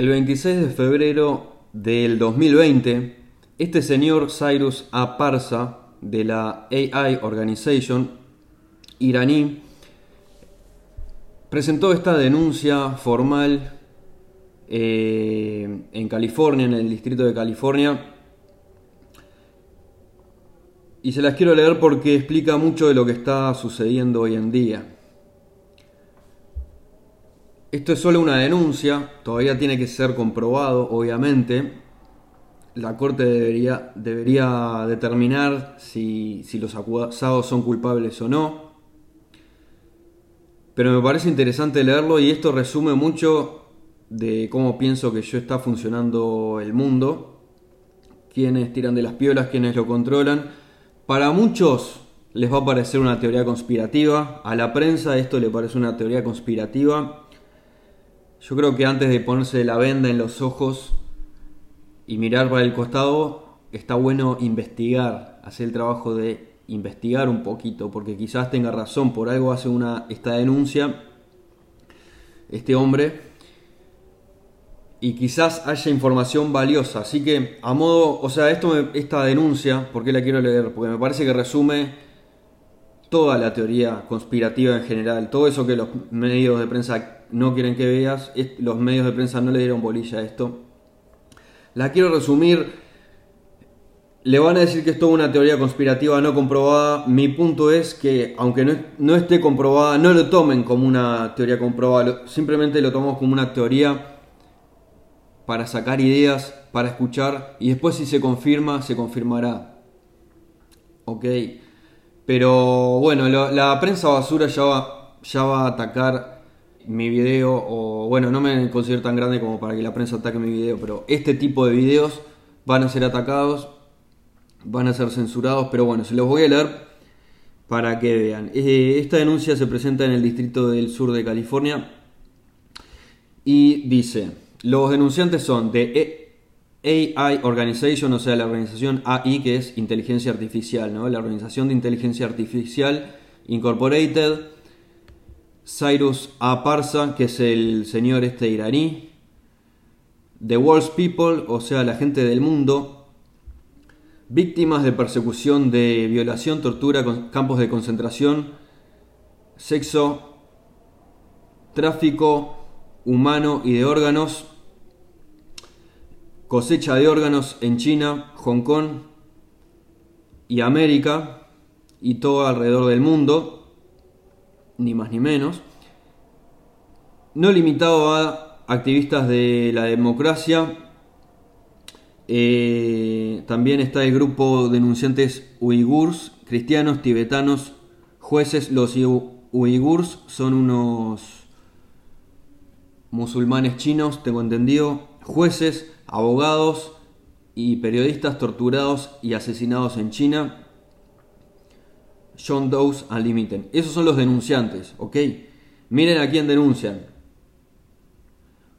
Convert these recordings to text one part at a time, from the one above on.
El 26 de febrero del 2020, este señor Cyrus A. Parsa de la AI Organization iraní presentó esta denuncia formal eh, en California, en el distrito de California. Y se las quiero leer porque explica mucho de lo que está sucediendo hoy en día. Esto es solo una denuncia, todavía tiene que ser comprobado, obviamente. La Corte debería, debería determinar si, si los acusados son culpables o no. Pero me parece interesante leerlo y esto resume mucho de cómo pienso que yo está funcionando el mundo. Quienes tiran de las piolas, quienes lo controlan. Para muchos les va a parecer una teoría conspirativa. A la prensa esto le parece una teoría conspirativa yo creo que antes de ponerse la venda en los ojos y mirar para el costado, está bueno investigar, hacer el trabajo de investigar un poquito, porque quizás tenga razón, por algo hace una, esta denuncia este hombre y quizás haya información valiosa. Así que, a modo, o sea, esto esta denuncia, ¿por qué la quiero leer? Porque me parece que resume toda la teoría conspirativa en general, todo eso que los medios de prensa no quieren que veas, los medios de prensa no le dieron bolilla a esto. La quiero resumir. Le van a decir que es toda una teoría conspirativa no comprobada. Mi punto es que, aunque no, no esté comprobada, no lo tomen como una teoría comprobada. Simplemente lo tomamos como una teoría para sacar ideas, para escuchar. Y después, si se confirma, se confirmará. Ok. Pero bueno, la prensa basura ya va, ya va a atacar mi video, o bueno, no me considero tan grande como para que la prensa ataque mi video, pero este tipo de videos van a ser atacados, van a ser censurados, pero bueno, se los voy a leer para que vean. Eh, esta denuncia se presenta en el distrito del sur de California y dice, los denunciantes son de AI Organization, o sea, la organización AI, que es inteligencia artificial, ¿no? La organización de inteligencia artificial Incorporated, Cyrus A. Parsa, que es el señor este iraní, The World's People, o sea, la gente del mundo, víctimas de persecución, de violación, tortura, campos de concentración, sexo, tráfico humano y de órganos, cosecha de órganos en China, Hong Kong y América y todo alrededor del mundo ni más ni menos. No limitado a activistas de la democracia, eh, también está el grupo denunciantes uigurs, cristianos, tibetanos, jueces. Los uigurs son unos musulmanes chinos, tengo entendido, jueces, abogados y periodistas torturados y asesinados en China. John Doe's Unlimited. Esos son los denunciantes, ¿ok? Miren a quién denuncian.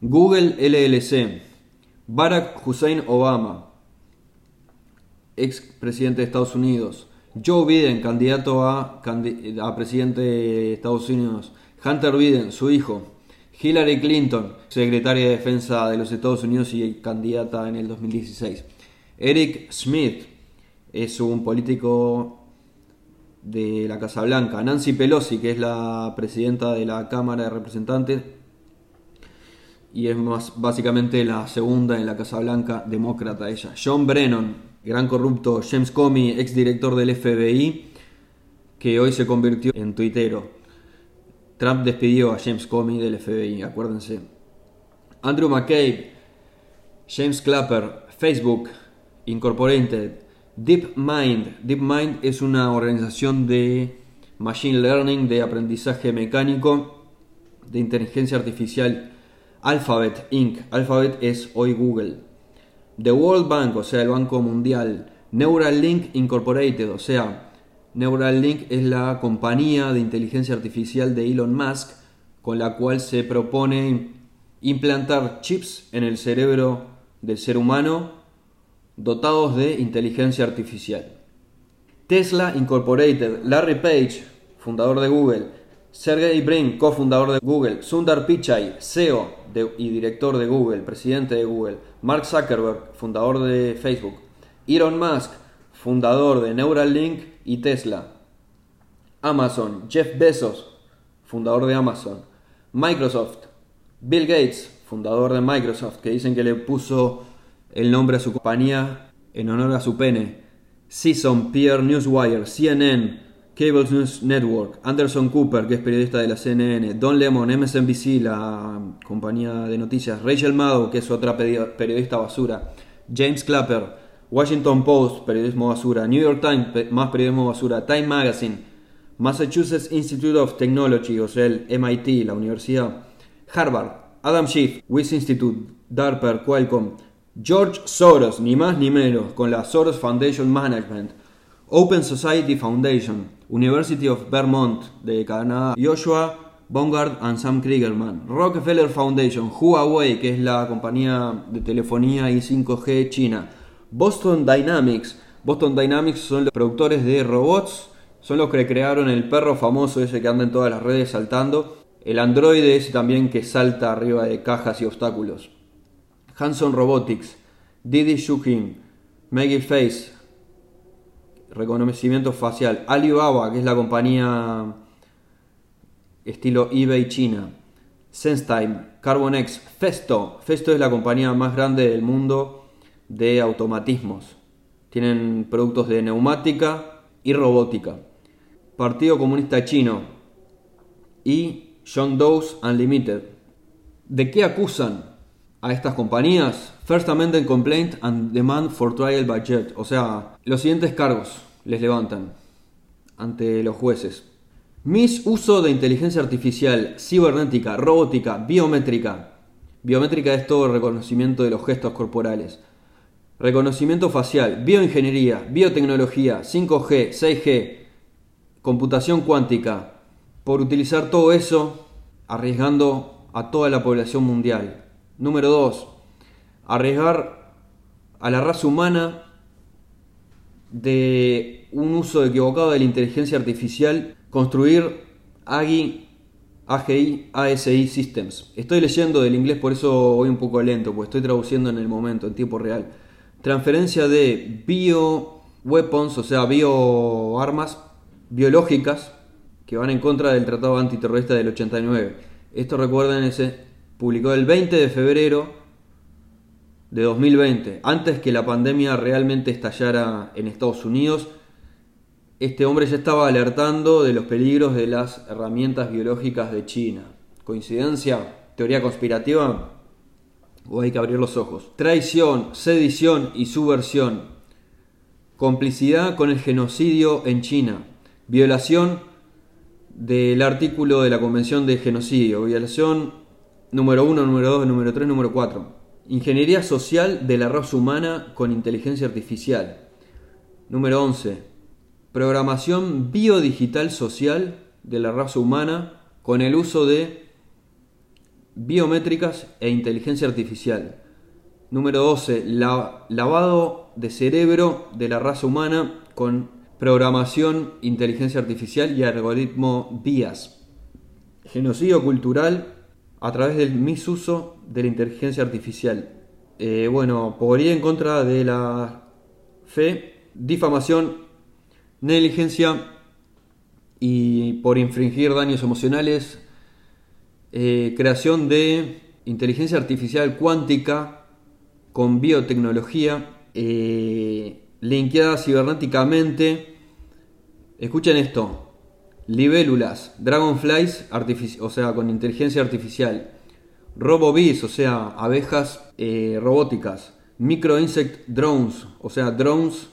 Google LLC, Barack Hussein Obama, ex presidente de Estados Unidos, Joe Biden, candidato a, a presidente de Estados Unidos, Hunter Biden, su hijo, Hillary Clinton, secretaria de Defensa de los Estados Unidos y candidata en el 2016, Eric Smith, es un político de la Casa Blanca, Nancy Pelosi, que es la presidenta de la Cámara de Representantes y es más básicamente la segunda en la Casa Blanca, demócrata ella. John Brennan, gran corrupto, James Comey, ex director del FBI, que hoy se convirtió en tuitero. Trump despidió a James Comey del FBI, acuérdense. Andrew McCabe, James Clapper, Facebook, Incorporated, DeepMind. DeepMind es una organización de Machine Learning, de aprendizaje mecánico, de inteligencia artificial. Alphabet Inc. Alphabet es hoy Google. The World Bank, o sea, el Banco Mundial. Neuralink Incorporated, o sea, Neuralink es la compañía de inteligencia artificial de Elon Musk con la cual se propone implantar chips en el cerebro del ser humano dotados de inteligencia artificial. Tesla Incorporated, Larry Page, fundador de Google, Sergey Brin, cofundador de Google. Sundar Pichai, CEO y director de Google, presidente de Google. Mark Zuckerberg, fundador de Facebook. Elon Musk, fundador de Neuralink y Tesla. Amazon, Jeff Bezos, fundador de Amazon. Microsoft, Bill Gates, fundador de Microsoft, que dicen que le puso el nombre a su compañía en honor a su pene. Season, Pierre Newswire, CNN, Cable News Network, Anderson Cooper, que es periodista de la CNN, Don Lemon, MSNBC, la compañía de noticias, Rachel Maddow, que es otra periodista basura, James Clapper, Washington Post, periodismo basura, New York Times, más periodismo basura, Time Magazine, Massachusetts Institute of Technology, o sea, el MIT, la universidad, Harvard, Adam Schiff, Wyss Institute, DARPA, Qualcomm, George Soros, ni más ni menos, con la Soros Foundation Management, Open Society Foundation, University of Vermont de Canadá, Joshua Bongard and Sam Kriegerman, Rockefeller Foundation, Huawei, que es la compañía de telefonía y 5G china, Boston Dynamics. Boston Dynamics son los productores de robots, son los que crearon el perro famoso ese que anda en todas las redes saltando, el androide ese también que salta arriba de cajas y obstáculos. Hanson Robotics, Didi Shukin, Maggie Face, reconocimiento facial. Alibaba, que es la compañía estilo eBay China. SenseTime, Carbonex, Festo. Festo es la compañía más grande del mundo de automatismos. Tienen productos de neumática y robótica. Partido Comunista Chino y John Doe's Unlimited. ¿De qué acusan a estas compañías? First Amendment Complaint and Demand for Trial Budget. O sea, los siguientes cargos les levantan ante los jueces. Misuso de inteligencia artificial, cibernética, robótica, biométrica. Biométrica es todo el reconocimiento de los gestos corporales. Reconocimiento facial, bioingeniería, biotecnología, 5G, 6G, computación cuántica. Por utilizar todo eso, arriesgando a toda la población mundial. Número 2. Arriesgar a la raza humana de un uso equivocado de la inteligencia artificial, construir AGI, AGI, ASI Systems. Estoy leyendo del inglés, por eso voy un poco lento, pues estoy traduciendo en el momento, en tiempo real. Transferencia de bio weapons, o sea, bioarmas biológicas que van en contra del Tratado Antiterrorista del 89. Esto recuerden, ese publicó el 20 de febrero de 2020, antes que la pandemia realmente estallara en Estados Unidos, este hombre ya estaba alertando de los peligros de las herramientas biológicas de China. ¿Coincidencia? ¿Teoría conspirativa? ¿O hay que abrir los ojos? Traición, sedición y subversión. Complicidad con el genocidio en China. Violación del artículo de la Convención de Genocidio. Violación número 1, número 2, número 3, número 4. Ingeniería social de la raza humana con inteligencia artificial. Número 11. Programación biodigital social de la raza humana con el uso de biométricas e inteligencia artificial. Número 12. lavado de cerebro de la raza humana con programación, inteligencia artificial y algoritmo BIAS. Genocidio cultural a través del misuso de la inteligencia artificial. Eh, bueno, ir en contra de la fe, difamación, negligencia y por infringir daños emocionales, eh, creación de inteligencia artificial cuántica con biotecnología, eh, linkeada cibernéticamente. Escuchen esto, libélulas, dragonflies, o sea, con inteligencia artificial, robobees, o sea, abejas eh, robóticas, micro insect drones, o sea, drones,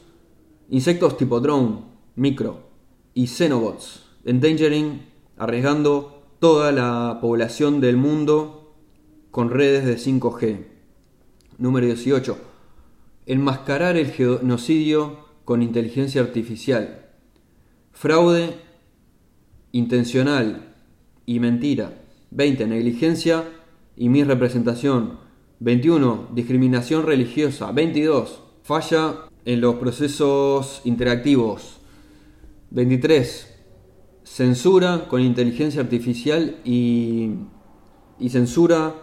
insectos tipo drone, micro, y xenobots, endangering, arriesgando toda la población del mundo con redes de 5G. Número 18. Enmascarar el genocidio con inteligencia artificial. Fraude intencional y mentira. 20. Negligencia y misrepresentación. 21. Discriminación religiosa. 22. Falla en los procesos interactivos. 23. Censura con inteligencia artificial y, y censura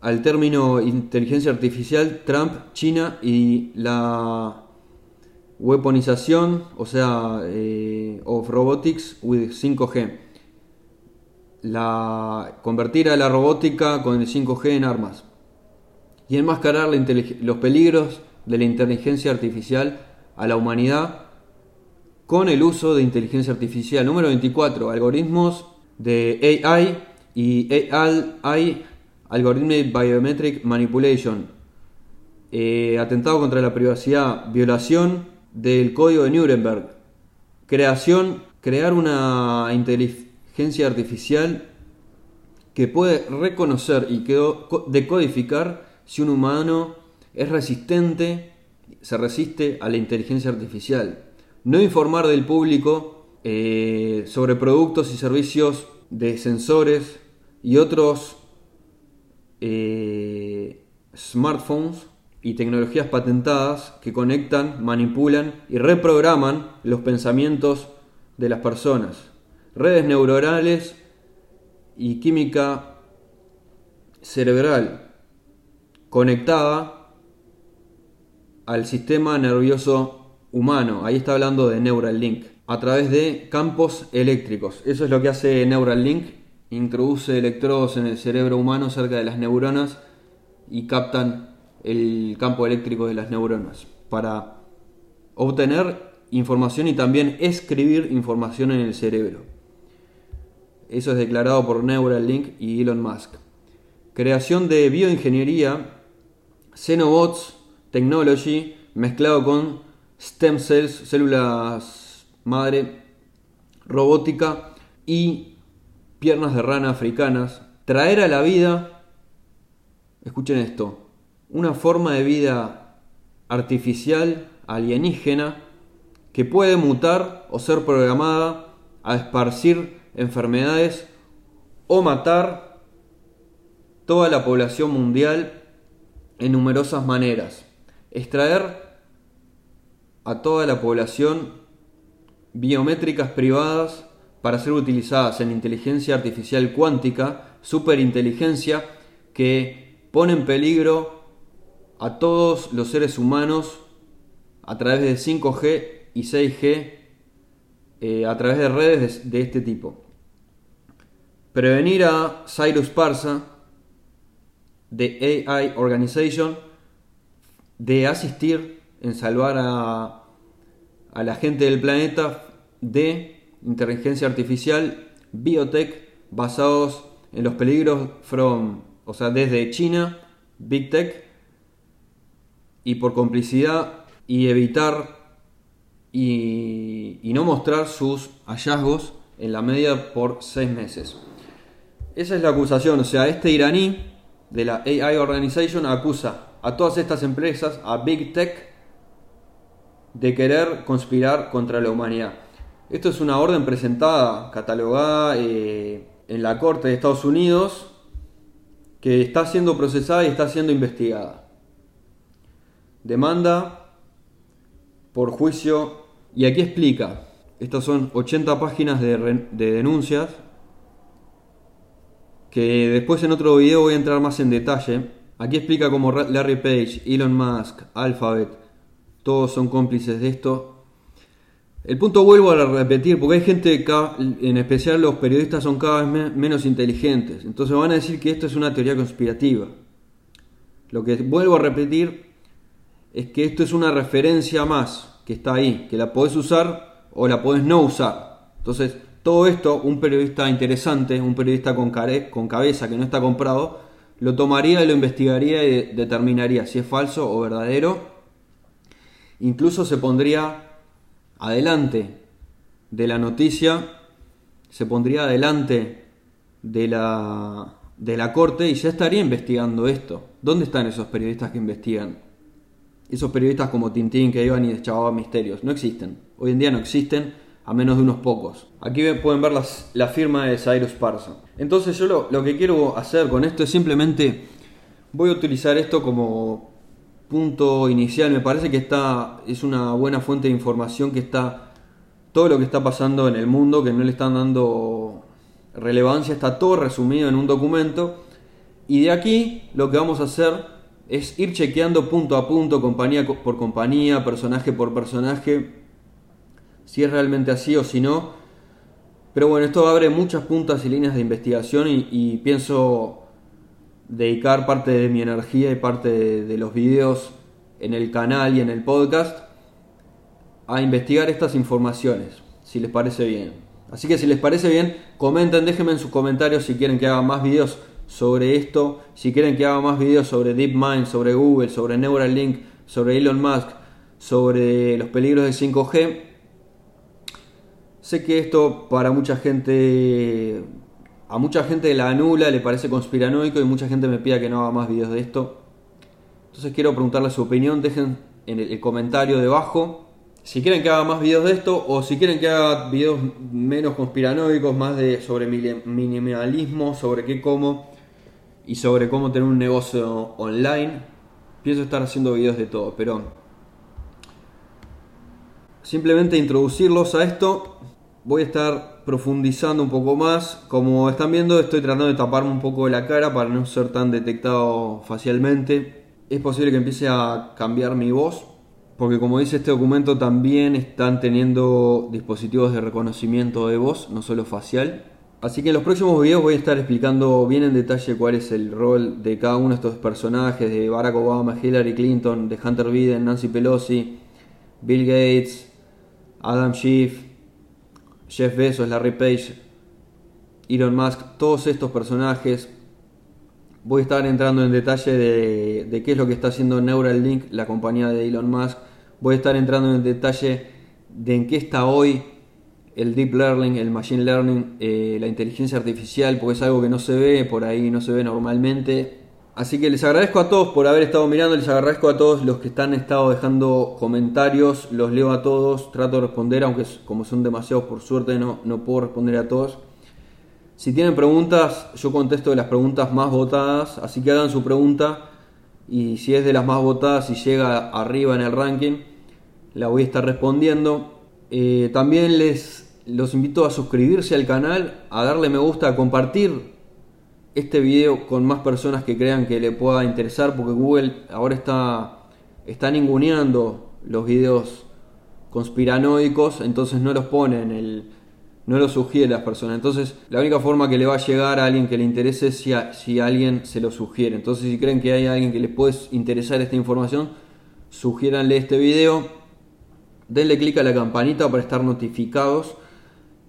al término inteligencia artificial Trump, China y la weaponización, o sea, eh, of robotics with 5G. La, convertir a la robótica con el 5G en armas. Y enmascarar los peligros de la inteligencia artificial a la humanidad con el uso de inteligencia artificial. Número 24. Algoritmos de AI y AI, Algorithmic Biometric Manipulation. Eh, atentado contra la privacidad, violación del código de Nuremberg. Creación, crear una inteligencia artificial que puede reconocer y decodificar si un humano es resistente, se resiste a la inteligencia artificial no informar del público eh, sobre productos y servicios de sensores y otros eh, smartphones y tecnologías patentadas que conectan, manipulan y reprograman los pensamientos de las personas. Redes neuronales y química cerebral conectada al sistema nervioso humano. Ahí está hablando de Neuralink. A través de campos eléctricos. Eso es lo que hace Neuralink. Introduce electrodos en el cerebro humano cerca de las neuronas y captan el campo eléctrico de las neuronas para obtener información y también escribir información en el cerebro. Eso es declarado por Neuralink y Elon Musk. Creación de bioingeniería, Xenobots Technology mezclado con stem cells, células madre, robótica y piernas de rana africanas, traer a la vida, escuchen esto, una forma de vida artificial, alienígena, que puede mutar o ser programada a esparcir enfermedades o matar toda la población mundial en numerosas maneras. Extraer a toda la población biométricas privadas para ser utilizadas en inteligencia artificial cuántica, superinteligencia, que pone en peligro a todos los seres humanos a través de 5G y 6G, eh, a través de redes de, este tipo. Prevenir a Cyrus Parsa de AI Organization de asistir en salvar a, a la gente del planeta de inteligencia artificial, biotech, basados en los peligros from, o sea, desde China, Big Tech, y por complicidad y evitar y, y, no mostrar sus hallazgos en la media por seis meses. Esa es la acusación, o sea, este iraní de la AI Organization acusa a todas estas empresas, a Big Tech, de querer conspirar contra la humanidad. Esto es una orden presentada, catalogada eh, en la Corte de Estados Unidos, que está siendo procesada y está siendo investigada. Demanda por juicio, y aquí explica, estas son 80 páginas de, de denuncias, que después en otro video voy a entrar más en detalle. Aquí explica cómo Larry Page, Elon Musk, Alphabet, todos son cómplices de esto. El punto vuelvo a repetir, porque hay gente, en especial los periodistas son cada vez menos inteligentes, entonces van a decir que esto es una teoría conspirativa. Lo que vuelvo a repetir es que esto es una referencia más que está ahí, que la podés usar o la podés no usar. Entonces, todo esto, un periodista interesante, un periodista con, con cabeza que no está comprado, lo tomaría y lo investigaría y determinaría si es falso o verdadero incluso se pondría adelante de la noticia, se pondría adelante de la, de la corte y ya estaría investigando esto. ¿Dónde están esos periodistas que investigan? Esos periodistas como Tintín que iban y deschavaban misterios. No existen. Hoy en día no existen a menos de unos pocos. Aquí pueden ver la firma de Cyrus Parson. Entonces yo lo, lo que quiero hacer con esto es simplemente voy a utilizar esto como punto inicial. Me parece que está, es una buena fuente de información que está todo lo que está pasando en el mundo, que no le están dando relevancia, está todo resumido en un documento. Y de aquí lo que vamos a hacer es ir chequeando punto a punto, compañía por compañía, personaje por personaje, si es realmente así o si no. Pero bueno, esto abre muchas puntas y líneas de investigación y, pienso dedicar parte de mi energía y parte de los videos en el canal y en el podcast a investigar estas informaciones, si les parece bien. Así que si les parece bien, comenten, déjenme en sus comentarios si quieren que haga más videos sobre esto, si quieren que haga más videos sobre DeepMind, sobre Google, sobre Neuralink, sobre Elon Musk, sobre los peligros de 5G. Sé que esto para mucha gente, a mucha gente la anula, le parece conspiranoico y mucha gente me pide que no haga más videos de esto. Entonces quiero preguntarle su opinión, dejen en el comentario debajo si quieren que haga más videos de esto o si quieren que haga videos menos conspiranoicos, más de sobre minimalismo, sobre qué como y sobre cómo tener un negocio online, pienso estar haciendo videos de todo, pero simplemente introducirlos a esto, voy a estar profundizando un poco más. Como están viendo, estoy tratando de taparme un poco la cara para no ser tan detectado facialmente. Es posible que empiece a cambiar mi voz porque como dice este documento también están teniendo dispositivos de reconocimiento de voz, no solo facial. Así que en los próximos videos voy a estar explicando bien en detalle cuál es el rol de cada uno de estos personajes, de Barack Obama, Hillary Clinton, de Hunter Biden, Nancy Pelosi, Bill Gates, Adam Schiff, Jeff Bezos, Larry Page, Elon Musk, todos estos personajes. Voy a estar entrando en detalle de, qué es lo que está haciendo Neuralink, la compañía de Elon Musk, Voy a estar entrando en detalle de en qué está hoy el deep learning, el machine learning, eh, la inteligencia artificial, porque es algo que no se ve por ahí, no se ve normalmente. Así que les agradezco a todos por haber estado mirando, les agradezco a todos los que están estado dejando comentarios, los leo a todos, trato de responder, aunque como son demasiados por suerte no, no puedo responder a todos. Si tienen preguntas, yo contesto de las preguntas más votadas, así que hagan su pregunta y si es de las más votadas y llega arriba en el ranking, la voy a estar respondiendo. Eh, también les los invito a suscribirse al canal, a darle me gusta, a compartir este video con más personas que crean que le pueda interesar, porque Google ahora está, está ninguneando los videos conspiranoicos, entonces no los pone en el, no lo sugiere las personas. Entonces, la única forma que le va a llegar a alguien que le interese es si, si alguien se lo sugiere. Entonces, si creen que hay alguien que les puede interesar esta información, sugiéranle este video. Denle clic a la campanita para estar notificados.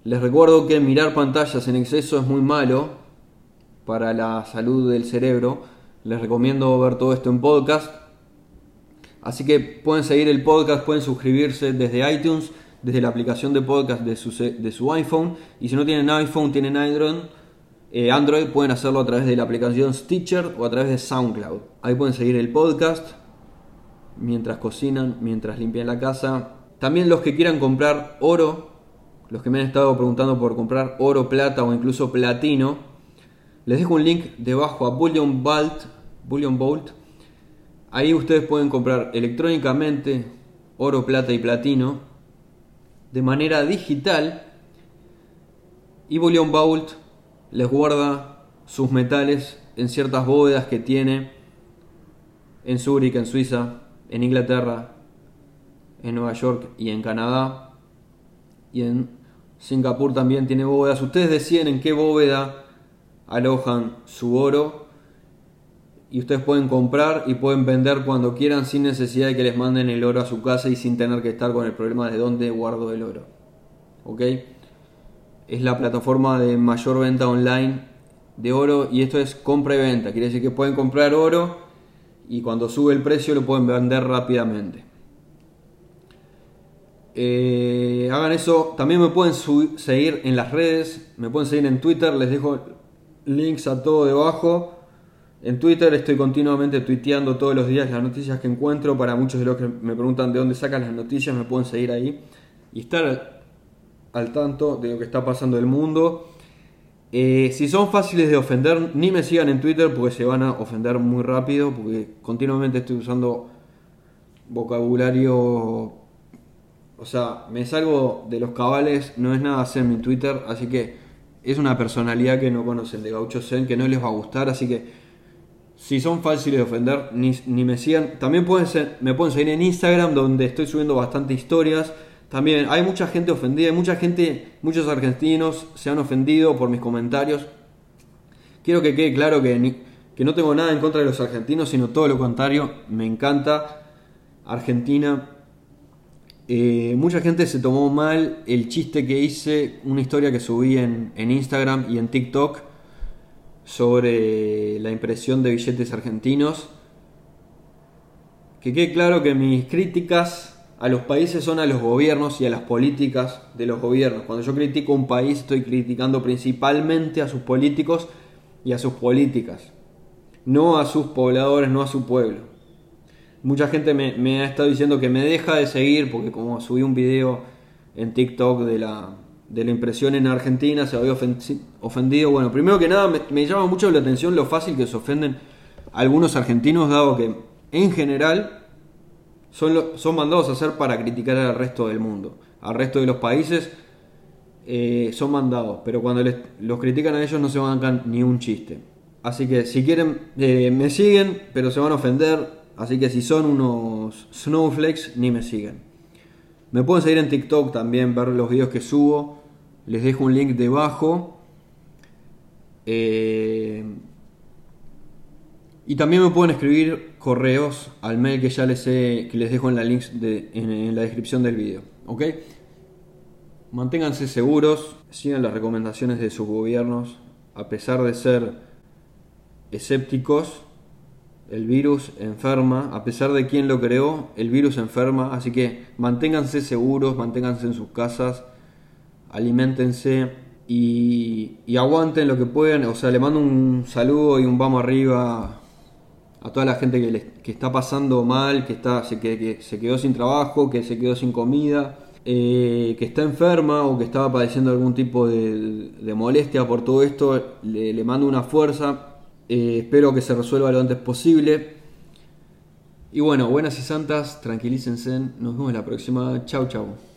Les recuerdo que mirar pantallas en exceso es muy malo para la salud del cerebro. Les recomiendo ver todo esto en podcast. Así que pueden seguir el podcast, pueden suscribirse desde iTunes desde la aplicación de podcast de su, iPhone. Y si no tienen iPhone, tienen Android, eh, Android, pueden hacerlo a través de la aplicación Stitcher o a través de SoundCloud. Ahí pueden seguir el podcast mientras cocinan, mientras limpian la casa. También los que quieran comprar oro, los que me han estado preguntando por comprar oro, plata o incluso platino, les dejo un link debajo a Bullion Vault, Bullion Vault. Ahí ustedes pueden comprar electrónicamente oro, plata y platino de manera digital y Bullion Vault les guarda sus metales en ciertas bóvedas que tiene en Zúrich, en Suiza, en Inglaterra, en Nueva York y en Canadá. Y en Singapur también tiene bóvedas. Ustedes deciden en qué bóveda alojan su oro y ustedes pueden comprar y pueden vender cuando quieran sin necesidad de que les manden el oro a su casa y sin tener que estar con el problema de dónde guardo el oro. ¿Ok? Es la plataforma de mayor venta online de oro y esto es compra y venta. Quiere decir que pueden comprar oro y cuando sube el precio lo pueden vender rápidamente. Eh, hagan eso. También me pueden seguir en las redes, me pueden seguir en Twitter, les dejo links a todo debajo. En Twitter estoy continuamente tuiteando todos los días las noticias que encuentro. Para muchos de los que me preguntan de dónde sacan las noticias, me pueden seguir ahí y estar al tanto de lo que está pasando en el mundo. Eh, si son fáciles de ofender, ni me sigan en Twitter porque se van a ofender muy rápido, porque continuamente estoy usando vocabulario O sea, me salgo de los cabales, no es nada hacer mi Twitter, así que es una personalidad que no conocen de Gaucho Zen, que no les va a gustar, así que si son fáciles de ofender, ni, me sigan. También pueden ser, me pueden seguir en Instagram, donde estoy subiendo bastante historias. También hay mucha gente ofendida, hay mucha gente, muchos argentinos se han ofendido por mis comentarios. Quiero que quede claro que, que no tengo nada en contra de los argentinos, sino todo lo contrario, me encanta Argentina. Eh, mucha gente se tomó mal el chiste que hice, una historia que subí en, en Instagram y en TikTok sobre la impresión de billetes argentinos. Que quede claro que mis críticas a los países son a los gobiernos y a las políticas de los gobiernos. Cuando yo critico un país estoy criticando principalmente a sus políticos y a sus políticas, no a sus pobladores, no a su pueblo. Mucha gente me, ha estado diciendo que me deja de seguir porque como subí un video en TikTok de la, de la impresión en Argentina, se había ofendido. Bueno, primero que nada me, llama mucho la atención lo fácil que se ofenden algunos argentinos, dado que en general son, son mandados a hacer para criticar al resto del mundo, al resto de los países. Eh, son mandados, pero cuando les, los critican a ellos no se bancan ni un chiste. Así que si quieren, eh, me siguen, pero se van a ofender, Así que si son unos snowflakes, ni me siguen. Me pueden seguir en TikTok también, ver los videos que subo. Les dejo un link debajo. Eh, y también me pueden escribir correos al mail que ya les, he, que les dejo en la, links en, la descripción del video. ¿Ok? Manténganse seguros, sigan las recomendaciones de sus gobiernos, a pesar de ser escépticos el virus enferma, a pesar de quien lo creó, el virus enferma, así que manténganse seguros, manténganse en sus casas, alimentense y, aguanten lo que puedan. O sea, le mando un saludo y un vamos arriba a toda la gente que, está pasando mal, que, está, se, que, se quedó sin trabajo, que se quedó sin comida. Eh, que está enferma o que estaba padeciendo algún tipo de, molestia por todo esto, le, le mando una fuerza, eh, espero que se resuelva lo antes posible. Y bueno, buenas y santas, tranquilícense. Nos vemos la próxima. Chau, chau.